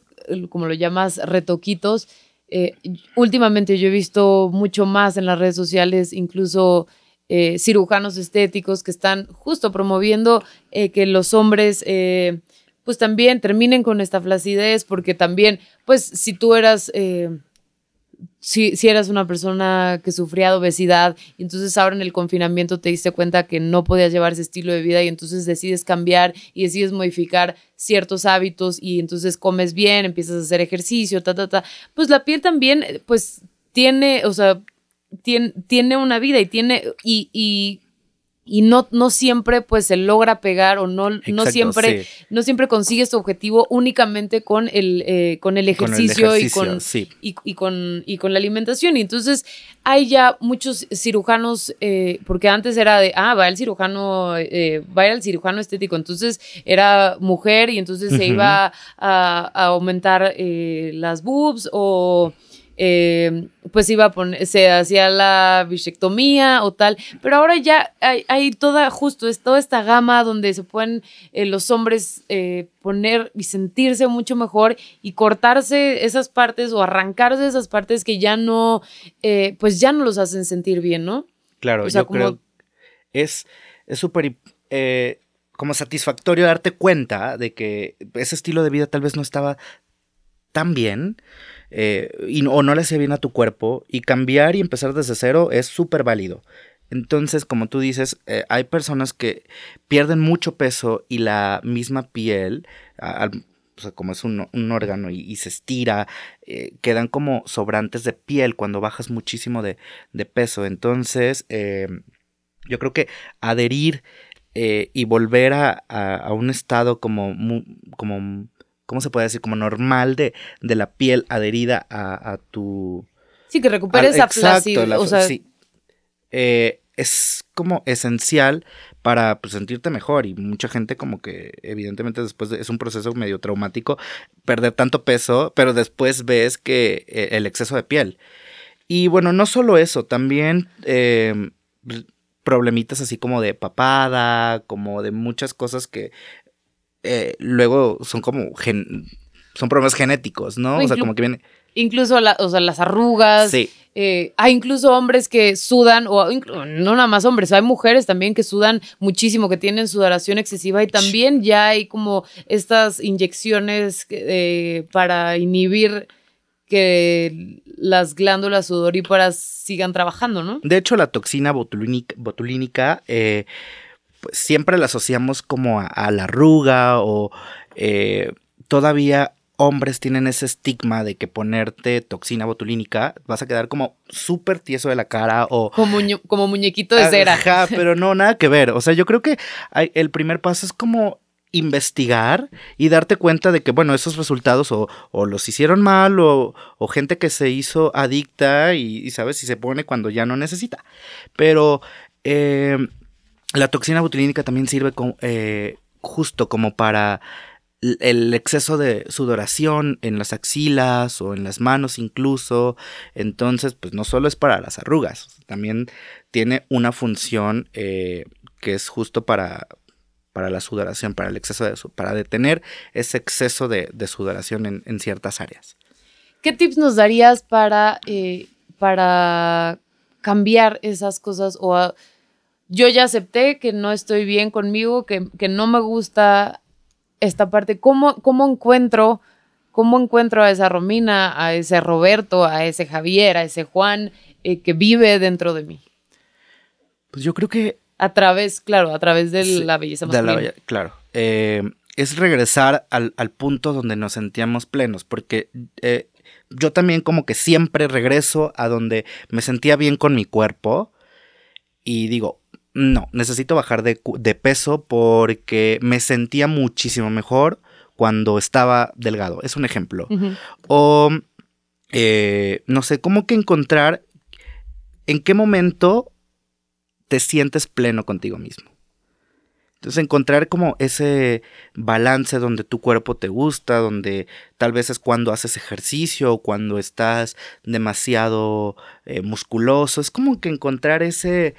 como lo llamas, retoquitos. Eh, últimamente yo he visto mucho más en las redes sociales, incluso eh, cirujanos estéticos que están justo promoviendo que los hombres pues también terminen con esta flacidez, porque también, pues si tú eras, eh, si, si, eras una persona que sufría de obesidad, entonces ahora en el confinamiento te diste cuenta que no podías llevar ese estilo de vida y entonces decides cambiar y decides modificar ciertos hábitos y entonces comes bien, empiezas a hacer ejercicio, ta, ta, ta, pues la piel también, pues tiene, o sea, tiene, tiene una vida y tiene, y, y y no, no siempre pues se logra pegar o no, no siempre no siempre consigues tu objetivo únicamente con el, eh, con el ejercicio, y, con, y, con, y con la alimentación. Y entonces hay ya muchos cirujanos, eh, porque antes era de, ah, va el cirujano, eh, va al cirujano estético, entonces era mujer y entonces se iba a, a aumentar las boobs o eh, pues iba a poner, se hacía la bichectomía o tal, pero ahora ya hay, toda, justo, es toda esta gama donde se pueden eh, los hombres eh, poner y sentirse mucho mejor y cortarse esas partes o arrancarse esas partes que ya no, pues ya no los hacen sentir bien, ¿no? Claro, yo creo es súper como satisfactorio darte cuenta de que ese estilo de vida tal vez no estaba tan bien eh, y, o no le hacía bien a tu cuerpo y cambiar y empezar desde cero es súper válido. Entonces, como tú dices, eh, hay personas que pierden mucho peso y la misma piel, o sea, como es un, órgano y, se estira, eh, quedan como sobrantes de piel cuando bajas muchísimo de, peso. Entonces, yo creo que adherir y volver a, a, un estado como, como ¿cómo se puede decir? Como normal de, de la piel adherida a, tu... Sí, que recuperes esa flacidez. O sea... sí. Eh, es como esencial para pues, sentirte mejor y mucha gente como que evidentemente después es un proceso medio traumático perder tanto peso, pero después ves que eh, el exceso de piel. Y bueno, no solo eso, también em, problemitas así como de papada, como de muchas cosas que eh, luego son como son problemas genéticos, ¿no? O, sea, como que viene... Incluso o sea, las arrugas. Sí. Eh, hay incluso hombres que sudan, o no nada más hombres, hay mujeres también que sudan muchísimo, que tienen sudoración excesiva y también ya hay como estas inyecciones eh, para inhibir que las glándulas sudoríparas sigan trabajando, ¿no? De hecho, la toxina botulínica, botulínica pues siempre la asociamos como a, la arruga o eh, todavía hombres tienen ese estigma de que ponerte toxina botulínica vas a quedar como súper tieso de la cara o... Como, como muñequito de cera. Ajá, pero no, nada que ver. O sea, yo creo que el primer paso es como investigar y darte cuenta de que, bueno, esos resultados o, los hicieron mal o, gente que se hizo adicta y, sabes, si se pone cuando ya no necesita. Pero eh, la toxina botulínica también sirve eh, justo como para el exceso de sudoración en las axilas o en las manos incluso. Entonces, pues no solo es para las arrugas, también tiene una función eh, que es justo para, para la sudoración, para el exceso de para detener ese exceso de, sudoración en, ciertas áreas. ¿Qué tips nos darías para, eh, para cambiar esas cosas o yo ya acepté que no estoy bien conmigo, que, no me gusta esta parte. ¿Cómo, cómo encuentro, cómo encuentro a esa Romina, a ese Roberto, a ese Javier, a ese Juan eh, que vive dentro de mí? Pues yo creo que... A través, claro, a través de la belleza masculina. claro. Eh, es regresar al, punto donde nos sentíamos plenos, porque eh, yo también como que siempre regreso a donde me sentía bien con mi cuerpo y digo, no, necesito bajar de, de peso porque me sentía muchísimo mejor cuando estaba delgado. Es un ejemplo. O, eh, no sé, cómo que encontrar en qué momento te sientes pleno contigo mismo. Entonces encontrar como ese balance donde tu cuerpo te gusta, donde tal vez es cuando haces ejercicio o cuando estás demasiado eh, musculoso, es como que encontrar ese,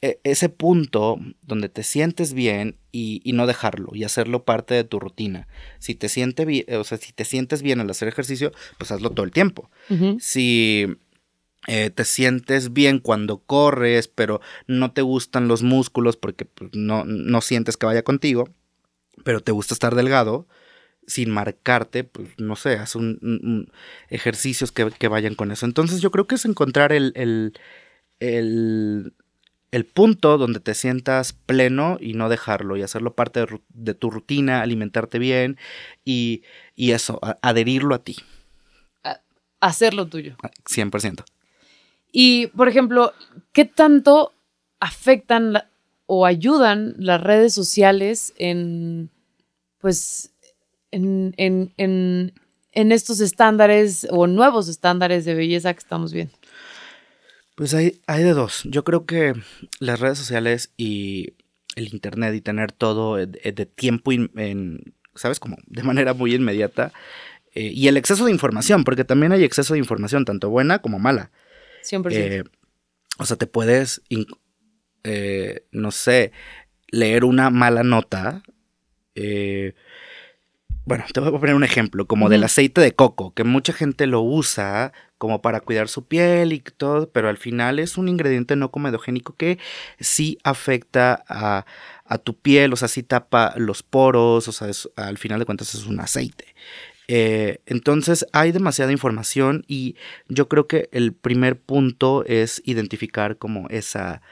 ese punto donde te sientes bien y, no dejarlo y hacerlo parte de tu rutina. Si te, siente bien, o sea, si te sientes bien al hacer ejercicio, pues hazlo todo el tiempo. Si eh, te sientes bien cuando corres, pero no te gustan los músculos porque pues, no, no sientes que vaya contigo, pero te gusta estar delgado, sin marcarte, pues no sé, haz un, ejercicios que, vayan con eso. Entonces yo creo que es encontrar el, el el punto donde te sientas pleno y no dejarlo y hacerlo parte de, tu rutina, alimentarte bien y, eso, adherirlo a ti. hacerlo tuyo. 100%. Ah, y, por ejemplo, ¿qué tanto afectan o ayudan las redes sociales en, pues, en, en, en estos estándares o nuevos estándares de belleza que estamos viendo? Pues hay, hay de dos. Yo creo que las redes sociales y el internet y tener todo de, tiempo, en, ¿sabes? Como de manera muy inmediata. Eh, y el exceso de información, porque también hay exceso de información, tanto buena como mala. 100%. Eh, o sea, te puedes, eh, no sé, leer una mala nota. bueno, te voy a poner un ejemplo, como del aceite de coco, que mucha gente lo usa como para cuidar su piel y todo, pero al final es un ingrediente no comedogénico que sí afecta a, tu piel, o sea, sí tapa los poros, o sea, al final de cuentas es un aceite. Eh, entonces hay demasiada información y yo creo que el primer punto es identificar como esa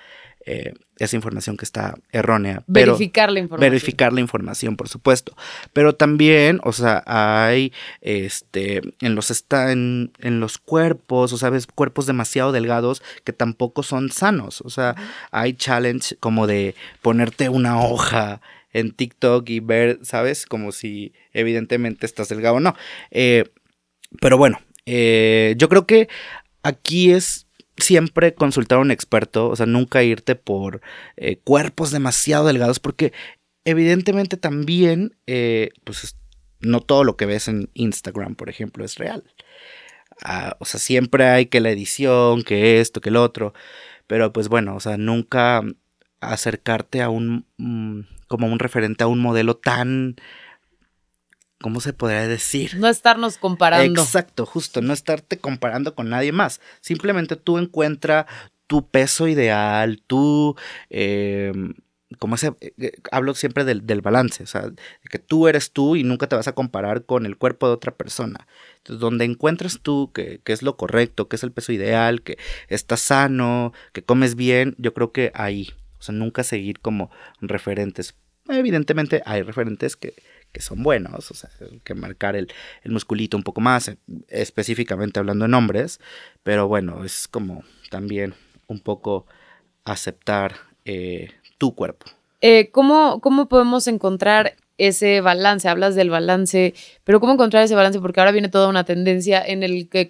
eh, esa información que está errónea. Verificar la información. Verificar la información, por supuesto. Pero también, o sea, hay este en los está en, los cuerpos, o sabes, cuerpos demasiado delgados que tampoco son sanos. O sea, hay challenge como de ponerte una hoja en TikTok y ver, ¿sabes? Como si evidentemente estás delgado o no. Eh, pero bueno, eh, yo creo que aquí es siempre consultar a un experto, o sea, nunca irte por eh, cuerpos demasiado delgados, porque evidentemente también, eh, pues no todo lo que ves en Instagram, por ejemplo, es real. Ah, o sea, siempre hay que la edición, que esto, que el otro, pero pues bueno, o sea, nunca acercarte a un, mm, como un referente a un modelo tan ¿cómo se podría decir? No estarnos comparando. Exacto, justo, no estarte comparando con nadie más. Simplemente tú encuentra tu peso ideal, tú, eh, como ese, eh, hablo siempre del, balance, o sea, que tú eres tú y nunca te vas a comparar con el cuerpo de otra persona. Entonces, donde encuentras tú que, que es lo correcto, que es el peso ideal, que estás sano, que comes bien, yo creo que ahí, o sea, nunca seguir como referentes. Evidentemente hay referentes que, que son buenos, o sea, que marcar el, musculito un poco más, específicamente hablando en hombres, pero bueno, es como también un poco aceptar eh, tu cuerpo. Eh, ¿cómo, ¿Cómo podemos encontrar ese balance? Hablas del balance, pero ¿cómo encontrar ese balance? Porque ahora viene toda una tendencia en el que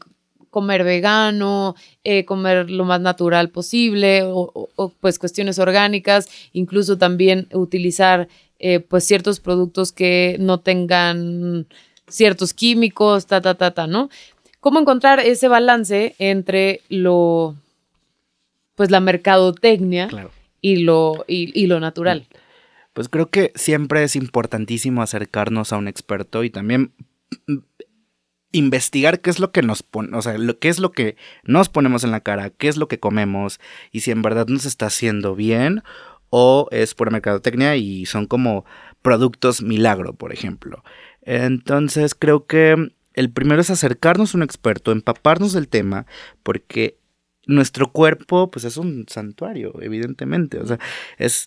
comer vegano, eh, comer lo más natural posible o, pues cuestiones orgánicas, incluso también utilizar eh, pues ciertos productos que no tengan ciertos químicos, ta, ta, ta, ta, ¿no? ¿Cómo encontrar ese balance entre lo, pues la mercadotecnia y, lo, y, lo natural? Pues creo que siempre es importantísimo acercarnos a un experto y también investigar qué es lo que nos pone, o sea, qué es lo que nos ponemos en la cara, qué es lo que comemos y si en verdad nos está haciendo bien o es pura mercadotecnia y son como productos milagro, por ejemplo. Entonces creo que el primero es acercarnos a un experto, empaparnos del tema, porque nuestro cuerpo pues es un santuario, evidentemente, o sea, es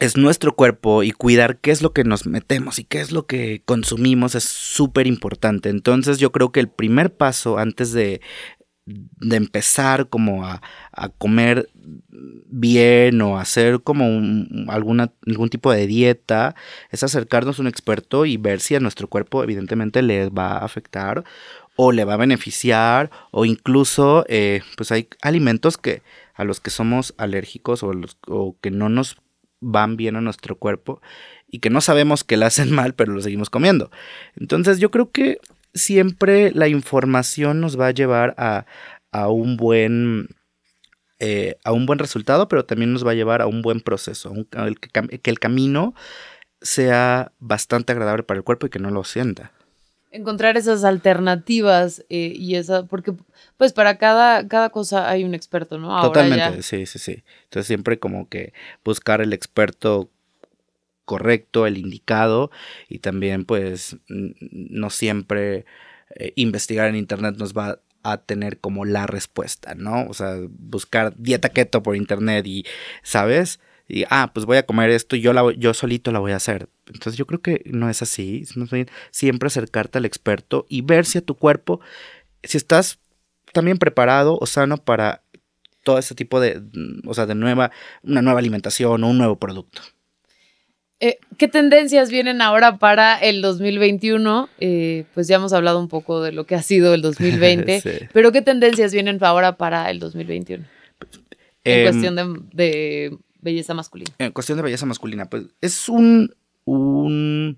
es nuestro cuerpo y cuidar qué es lo que nos metemos y qué es lo que consumimos es súper importante. Entonces yo creo que el primer paso antes de de empezar como a, comer bien o hacer como alguna, algún tipo de dieta, es acercarnos a un experto y ver si a nuestro cuerpo evidentemente le va a afectar o le va a beneficiar o incluso eh, pues hay alimentos que a los que somos alérgicos o, los, o que no nos van bien a nuestro cuerpo y que no sabemos que le hacen mal pero lo seguimos comiendo. Entonces yo creo que siempre la información nos va a llevar a, un buen eh, a un buen resultado, pero también nos va a llevar a un buen proceso, que, el camino sea bastante agradable para el cuerpo y que no lo sienta. Encontrar esas alternativas eh, y esa, porque pues para cada, cada cosa hay un experto, ¿no? Totalmente, sí, sí, sí. Entonces siempre como que buscar el experto correcto, el indicado y también pues no siempre eh, investigar en internet nos va a tener como la respuesta, ¿no? O sea, buscar dieta keto por internet y, ¿sabes? Y, ah, pues voy a comer esto y yo, la, yo solito la voy a hacer. Entonces yo creo que no es así. Siempre acercarte al experto y ver si a tu cuerpo, si estás también preparado o sano para todo ese tipo de, o sea, de nueva, una nueva alimentación o un nuevo producto. Eh, ¿Qué tendencias vienen ahora para el 2021? Eh, pues ya hemos hablado un poco de lo que ha sido el 2020, pero ¿qué tendencias vienen ahora para el 2021? En em, cuestión de, belleza masculina. En cuestión de belleza masculina, pues es un, un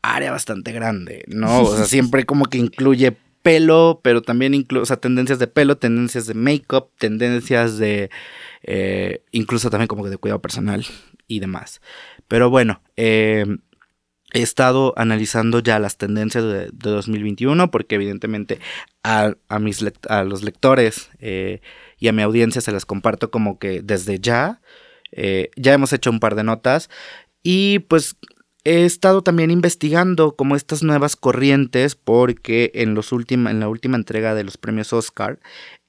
área bastante grande, ¿no? O sea, siempre como que incluye pelo, pero también incluye, o sea, tendencias de pelo, tendencias de make-up, tendencias de, eh, incluso también como que de cuidado personal y demás. Pero bueno, eh, he estado analizando ya las tendencias de, 2021 porque evidentemente a, mis a los lectores eh, y a mi audiencia se las comparto como que desde ya. Eh, ya hemos hecho un par de notas y pues he estado también investigando como estas nuevas corrientes porque en, los en la última entrega de los premios Oscar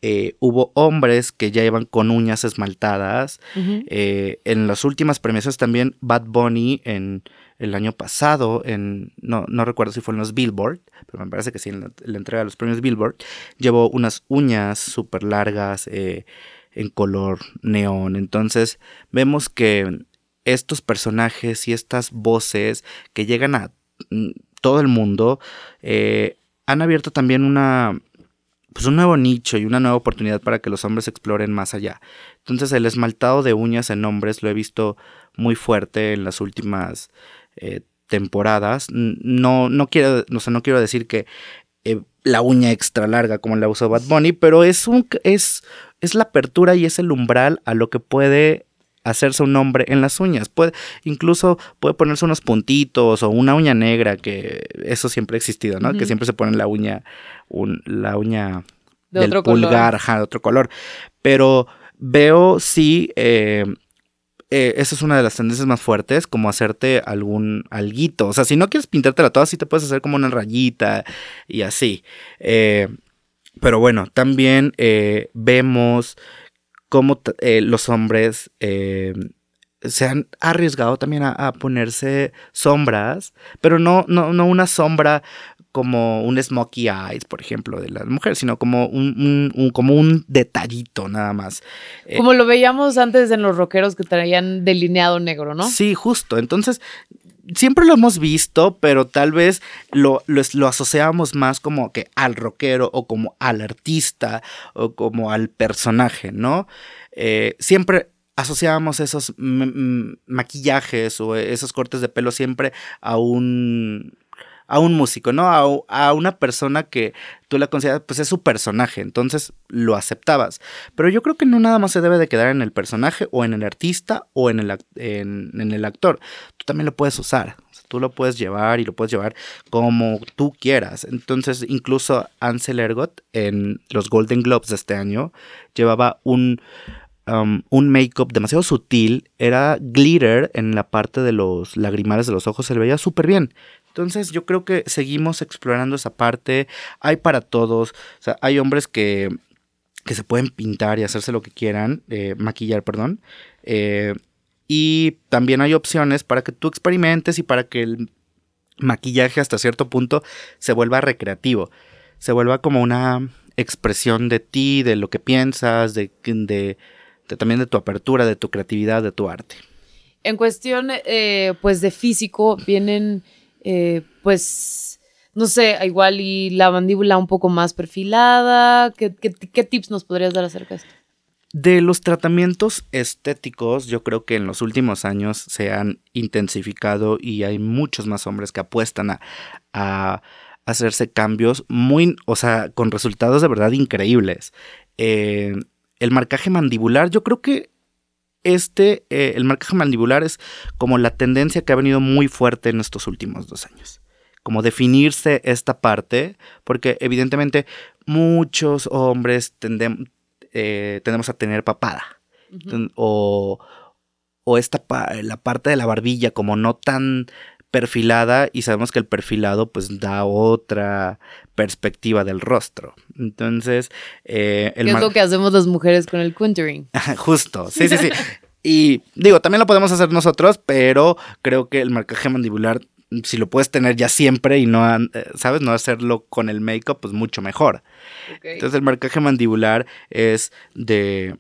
eh, hubo hombres que ya iban con uñas esmaltadas. Eh, en las últimas premiaciones también Bad Bunny en el año pasado, en, no, no recuerdo si fue en los Billboard, pero me parece que sí, en la, entrega de los premios Billboard, llevó unas uñas súper largas eh, en color neón. Entonces vemos que estos personajes y estas voces que llegan a mm, todo el mundo han abierto también una pues un nuevo nicho y una nueva oportunidad para que los hombres exploren más allá. Entonces el esmaltado de uñas en hombres lo he visto muy fuerte en las últimas eh, temporadas. No, no, quiero, no, no quiero decir que eh, la uña extra larga como la usó Bad Bunny, pero es, un, es, es la apertura y es el umbral a lo que puede hacerse un hombre en las uñas. Puede, incluso puede ponerse unos puntitos o una uña negra, que eso siempre ha existido, ¿no? Que siempre se pone la uña, la uña de del pulgar, de otro color. Pero veo sí, eh, eh, esa es una de las tendencias más fuertes, como hacerte algún alguito. O sea, si no quieres pintártela toda, sí te puedes hacer como una rayita y así. Eh, pero bueno, también vemos cómo eh, los hombres eh, se han arriesgado también a, ponerse sombras, pero no, no, no una sombra como un smokey eyes, por ejemplo, de la mujer, sino como un, como un detallito nada más. Eh, como lo veíamos antes en los rockeros que traían delineado negro, ¿no? Sí, justo. Entonces, siempre lo hemos visto, pero tal vez lo, lo, asociamos más como que al rockero o como al artista o como al personaje, ¿no? Eh, siempre asociábamos esos maquillajes o esos cortes de pelo siempre a un a un músico, ¿no? A, una persona que tú la consideras, pues es su personaje, entonces lo aceptabas. Pero yo creo que no nada más se debe de quedar en el personaje o en el artista o en el, en, el actor. Tú también lo puedes usar. tú lo puedes llevar y lo puedes llevar como tú quieras. Entonces, incluso Ansel Ergot en los Golden Globes de este año llevaba un, um, un make-up demasiado sutil. Era glitter en la parte de los lagrimales de los ojos. Se le veía súper bien. Entonces yo creo que seguimos explorando esa parte. Hay para todos. O sea, hay hombres que, que se pueden pintar y hacerse lo que quieran. Eh, maquillar, perdón. Eh, y también hay opciones para que tú experimentes y para que el maquillaje hasta cierto punto se vuelva recreativo. Se vuelva como una expresión de ti, de lo que piensas, de, de, también de tu apertura, de tu creatividad, de tu arte. En cuestión, eh, pues, de físico, vienen, eh, pues, no sé, igual y la mandíbula un poco más perfilada. ¿Qué, qué tips nos podrías dar acerca de esto? De los tratamientos estéticos, yo creo que en los últimos años se han intensificado y hay muchos más hombres que apuestan a, hacerse cambios muy, o sea, con resultados de verdad increíbles. Eh, el marcaje mandibular, yo creo que este, eh, el marcaje mandibular es como la tendencia que ha venido muy fuerte en estos últimos dos años. Como definirse esta parte, porque evidentemente muchos hombres tendemos eh, tendemos a tener papada. O, o esta la parte de la barbilla como no tan perfilada y sabemos que el perfilado pues da otra perspectiva del rostro. Entonces, eh, el ¿qué es lo que hacemos las mujeres con el contouring? Justo, sí, sí, sí. y digo, también lo podemos hacer nosotros, pero creo que el marcaje mandibular si lo puedes tener ya siempre y no, eh, ¿sabes? No hacerlo con el make-up, pues mucho mejor. Entonces el marcaje mandibular es de,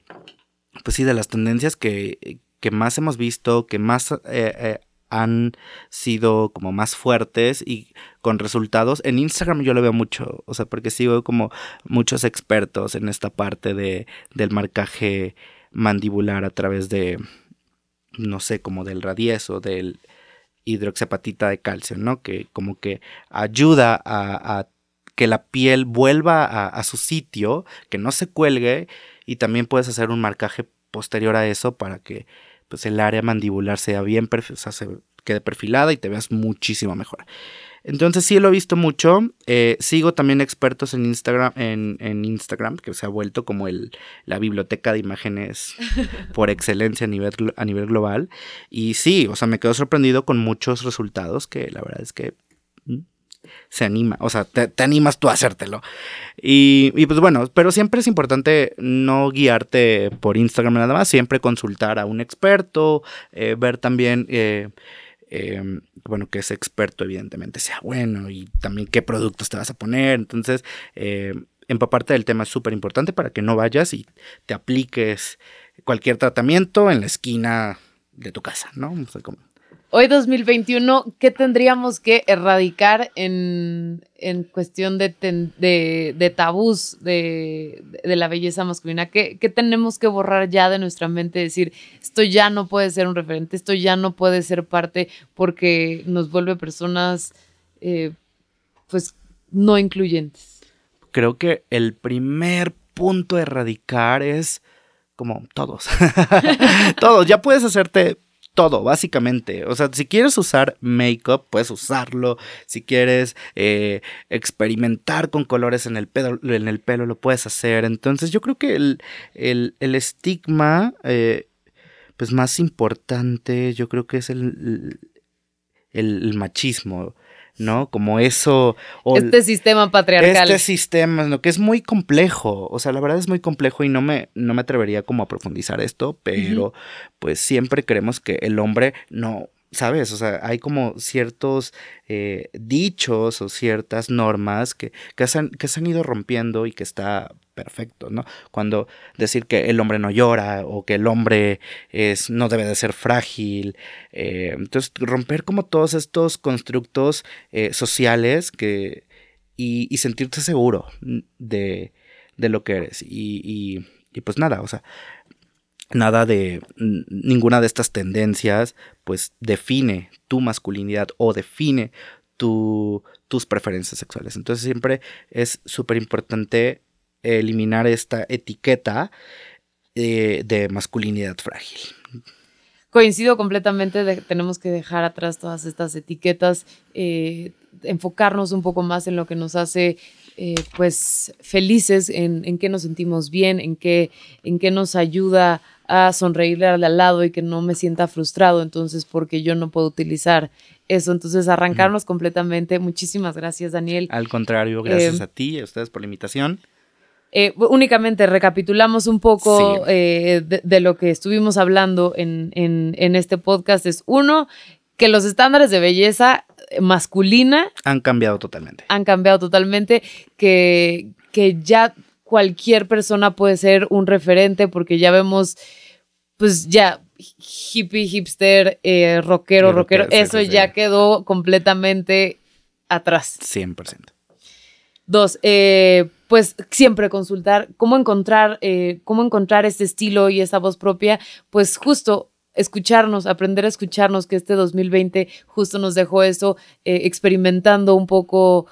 pues sí, de las tendencias que, que más hemos visto, que más eh, eh, han sido como más fuertes y con resultados. En Instagram yo lo veo mucho, o sea, porque sigo como muchos expertos en esta parte de, del marcaje mandibular a través de, no sé, como del radieso, del hidroxapatita de calcio, ¿no? Que como que ayuda a, que la piel vuelva a, su sitio, que no se cuelgue y también puedes hacer un marcaje posterior a eso para que pues el área mandibular sea bien, o sea, se quede perfilada y te veas muchísimo mejor. Entonces sí lo he visto mucho. Eh, sigo también expertos en Instagram, en, Instagram, que se ha vuelto como el, la biblioteca de imágenes por excelencia a nivel, a nivel global. Y sí, o sea, me quedo sorprendido con muchos resultados que la verdad es que mm, se anima, o sea, te, animas tú a hacértelo. Y, pues bueno, pero siempre es importante no guiarte por Instagram nada más, siempre consultar a un experto, eh, ver también... Eh, Em, bueno, que ese experto evidentemente sea bueno y también qué productos te vas a poner. Entonces, eh, empaparte del tema es súper importante para que no vayas y te apliques cualquier tratamiento en la esquina de tu casa, ¿no? Hoy 2021, ¿qué tendríamos que erradicar en, cuestión de, de, tabús de, la belleza masculina? ¿Qué, tenemos que borrar ya de nuestra mente? Decir, esto ya no puede ser un referente, esto ya no puede ser parte porque nos vuelve personas, eh, pues, no incluyentes. Creo que el primer punto a erradicar es como todos. todos. Ya puedes hacerte todo, básicamente. O sea, si quieres usar make-up, puedes usarlo. Si quieres eh, experimentar con colores en el, pelo, en el pelo, lo puedes hacer. Entonces, yo creo que el, estigma, eh, pues más importante, yo creo que es el, el machismo. ¿No? Como eso. este sistema patriarcal. Este sistema, ¿no? Que es muy complejo. O sea, la verdad es muy complejo y no me, no me atrevería como a profundizar esto, pero pues siempre creemos que el hombre no. ¿Sabes? O sea, hay como ciertos eh, dichos o ciertas normas que, que, que se han ido rompiendo y que está perfecto, ¿no? Cuando decir que el hombre no llora o que el hombre es, no debe de ser frágil. Eh, entonces, romper como todos estos constructos eh, sociales que, y, sentirte seguro de, de, lo que eres. Y, y, pues nada, o sea, nada de ninguna de estas tendencias pues define tu masculinidad o define tu, tus preferencias sexuales. Entonces siempre es súper importante eliminar esta etiqueta eh, de masculinidad frágil. Coincido completamente, tenemos que dejar atrás todas estas etiquetas, eh, enfocarnos un poco más en lo que nos hace eh, pues felices, en, en, qué nos sentimos bien, en qué, en qué nos ayuda a sonreírle al lado y que no me sienta frustrado, entonces porque yo no puedo utilizar eso, entonces arrancarnos completamente. Muchísimas gracias, Daniel. Al contrario, gracias a ti y a ustedes por la invitación. Eh, únicamente recapitulamos un poco eh, de, lo que estuvimos hablando en, este podcast. Es uno, que los estándares de belleza masculina han cambiado totalmente. Han cambiado totalmente, que, que ya cualquier persona puede ser un referente porque ya vemos, pues ya hippie, hipster, eh, rockero, rockero, eso ya quedó completamente atrás. 100%. Dos, eh, pues siempre consultar cómo encontrar, eh, cómo encontrar este estilo y esa voz propia, pues justo escucharnos, aprender a escucharnos, que este 2020 justo nos dejó eso, experimentando un poco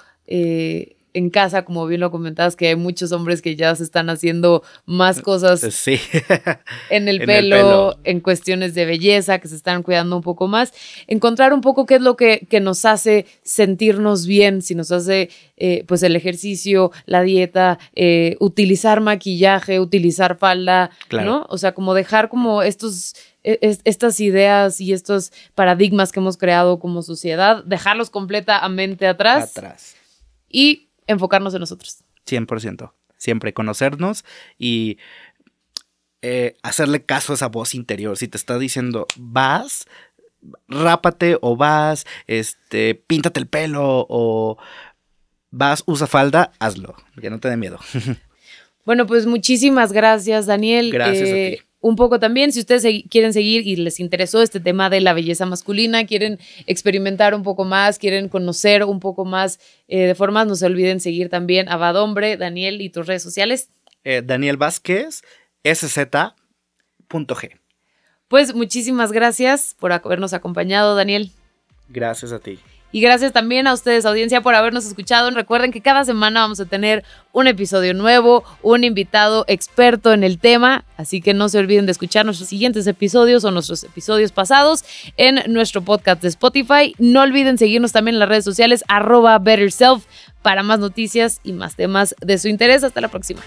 en casa, como bien lo comentabas, que hay muchos hombres que ya se están haciendo más cosas sí. en, el, pelo, en cuestiones de belleza, que se están cuidando un poco más. Encontrar un poco qué es lo que, que nos hace sentirnos bien, si nos hace eh, pues el ejercicio, la dieta, eh, utilizar maquillaje, utilizar falda, ¿no? O sea, como dejar como estos e, estas ideas y estos paradigmas que hemos creado como sociedad, dejarlos completamente atrás. Atrás. Y enfocarnos en nosotros. 100%. Siempre conocernos y eh, hacerle caso a esa voz interior. Si te está diciendo, vas, rápate o vas, este, píntate el pelo o vas, usa falda, hazlo, que no te dé miedo. Bueno, pues muchísimas gracias, Daniel. Gracias a eh, ti un poco también, si ustedes quieren seguir y les interesó este tema de la belleza masculina, quieren experimentar un poco más, quieren conocer un poco más eh, de formas, no se olviden seguir también a Bad Hombre, Daniel y tus redes sociales. Eh, Daniel Vázquez, sz.g. Pues muchísimas gracias por habernos acompañado, Daniel. Gracias a ti. Y gracias también a ustedes, audiencia, por habernos escuchado. Recuerden que cada semana vamos a tener un episodio nuevo, un invitado experto en el tema. Así que no se olviden de escuchar nuestros siguientes episodios o nuestros episodios pasados en nuestro podcast de Spotify. No olviden seguirnos también en las redes sociales, arroba BetterSelf, para más noticias y más temas de su interés. Hasta la próxima.